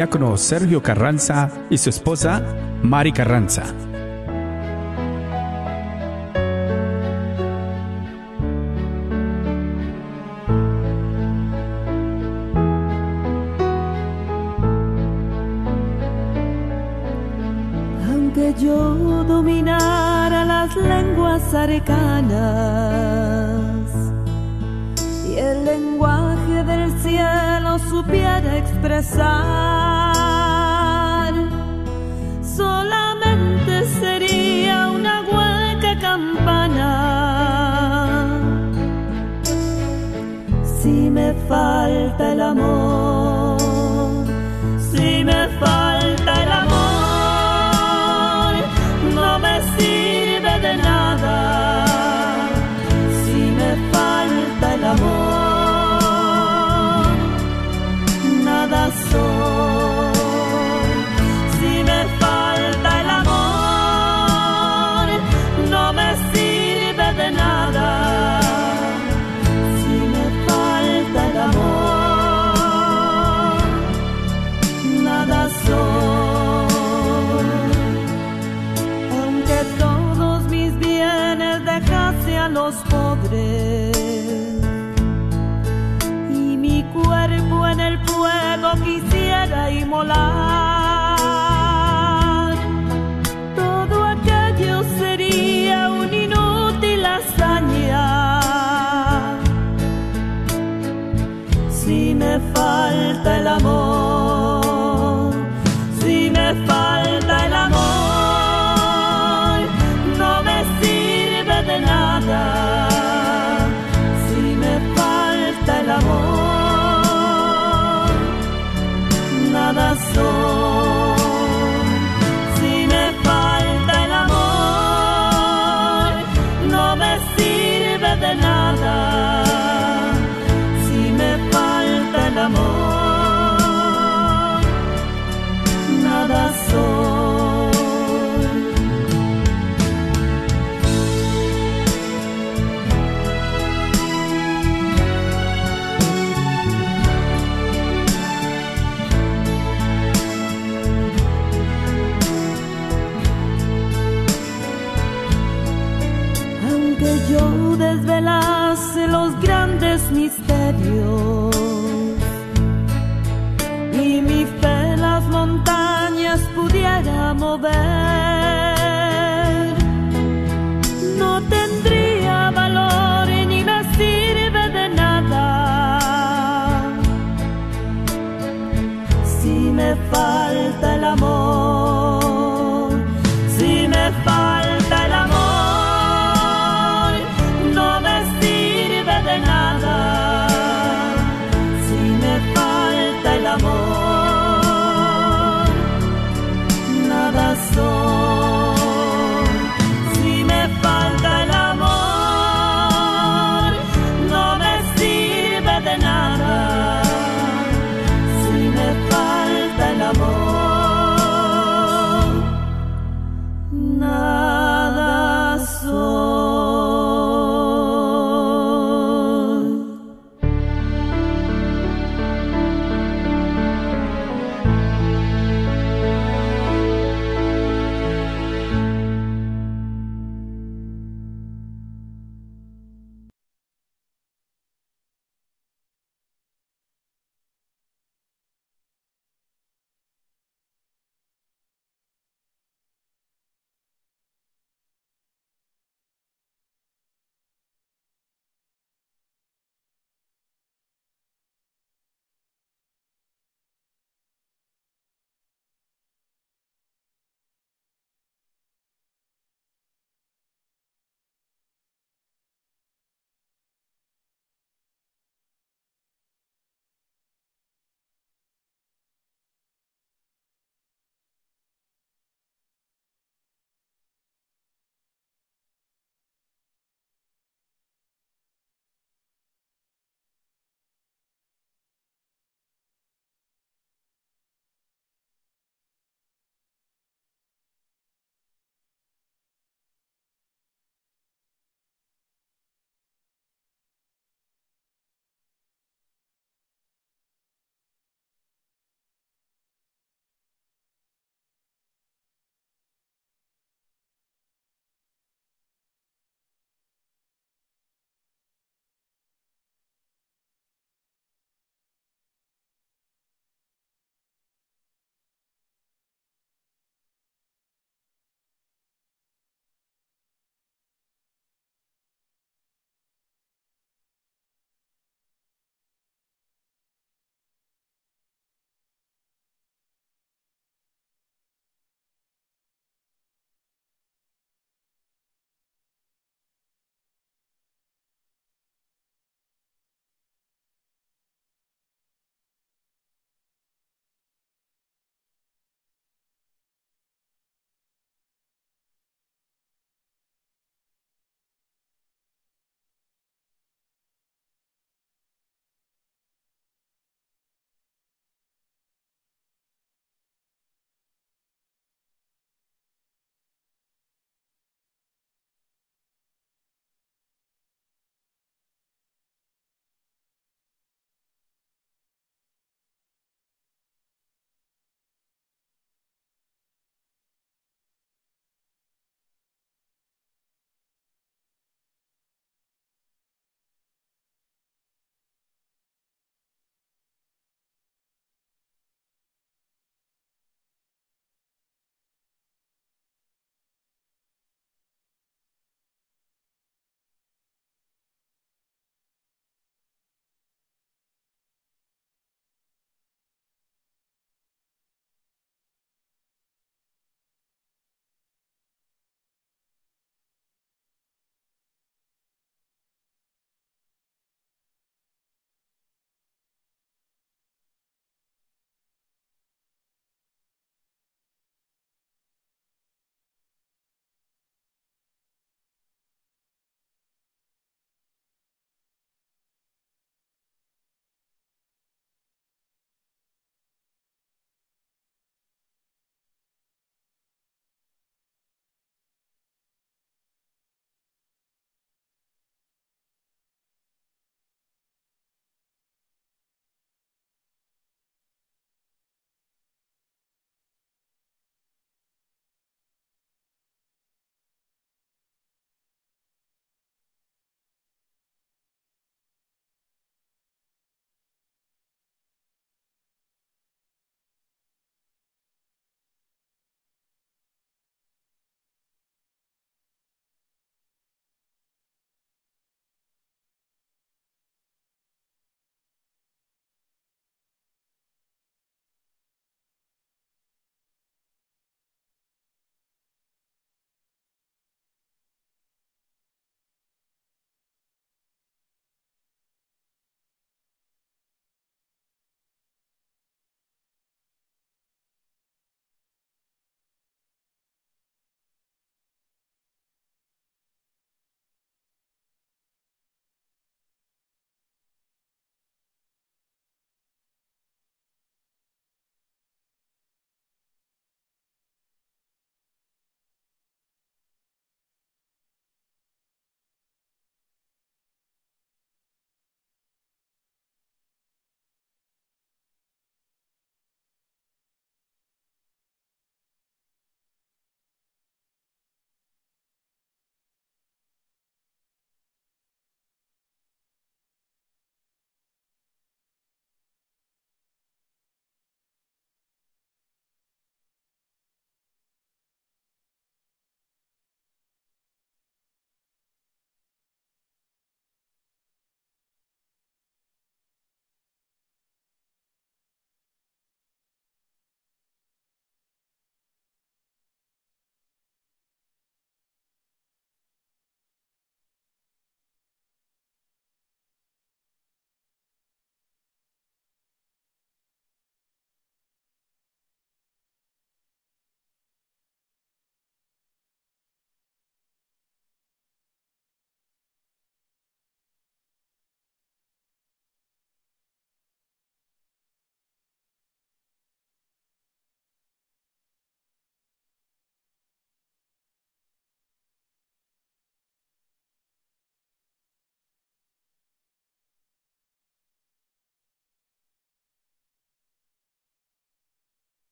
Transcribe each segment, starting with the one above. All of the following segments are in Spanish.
Diácono Sergio Carranza y su esposa Mari Carranza. el amor.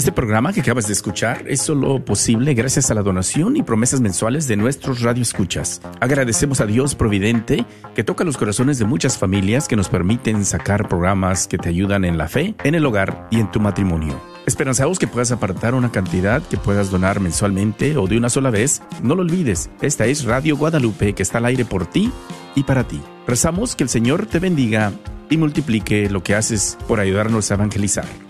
Este programa que acabas de escuchar es solo posible gracias a la donación y promesas mensuales de nuestros radioescuchas. Agradecemos a Dios Providente que toca los corazones de muchas familias que nos permiten sacar programas que te ayudan en la fe, en el hogar y en tu matrimonio. Esperanzados que puedas apartar una cantidad que puedas donar mensualmente o de una sola vez. No lo olvides, esta es Radio Guadalupe que está al aire por ti y para ti. Rezamos que el Señor te bendiga y multiplique lo que haces por ayudarnos a evangelizar.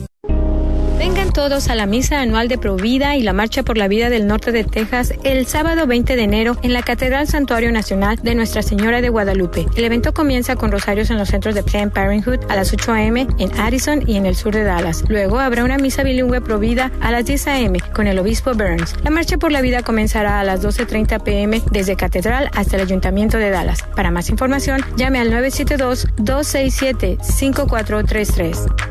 Vengan todos a la misa anual de Provida y la Marcha por la Vida del Norte de Texas el sábado 20 de enero en la Catedral Santuario Nacional de Nuestra Señora de Guadalupe. El evento comienza con rosarios en los centros de Planned Parenthood a las 8 a.m. en Addison y en el sur de Dallas. Luego habrá una misa bilingüe Provida a las 10 a.m. con el obispo Burns. La Marcha por la Vida comenzará a las 12.30 p.m. desde Catedral hasta el Ayuntamiento de Dallas. Para más información, llame al 972-267-5433.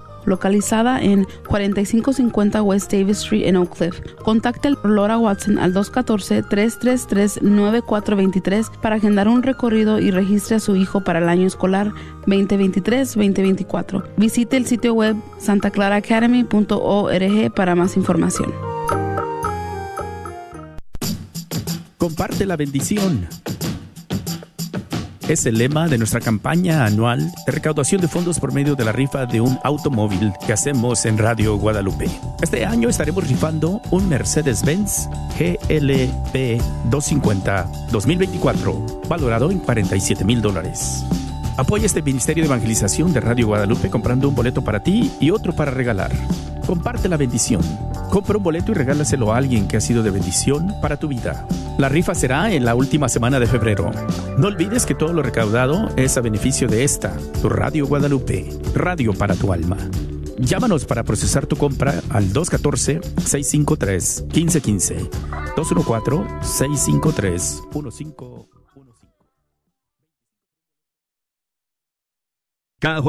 localizada en 4550 West Davis Street en Oak Cliff. Contacte Laura Watson al 214-333-9423 para agendar un recorrido y registre a su hijo para el año escolar 2023-2024. Visite el sitio web santaclaraacademy.org para más información. Comparte la bendición. Es el lema de nuestra campaña anual de recaudación de fondos por medio de la rifa de un automóvil que hacemos en Radio Guadalupe. Este año estaremos rifando un Mercedes-Benz GLB 250 2024, valorado en 47 mil dólares. Apoya este Ministerio de Evangelización de Radio Guadalupe comprando un boleto para ti y otro para regalar. Comparte la bendición. Compra un boleto y regálaselo a alguien que ha sido de bendición para tu vida. La rifa será en la última semana de febrero. No olvides que todo lo recaudado es a beneficio de esta, tu Radio Guadalupe, radio para tu alma. Llámanos para procesar tu compra al 214-653-1515. 214-653-1515. KJ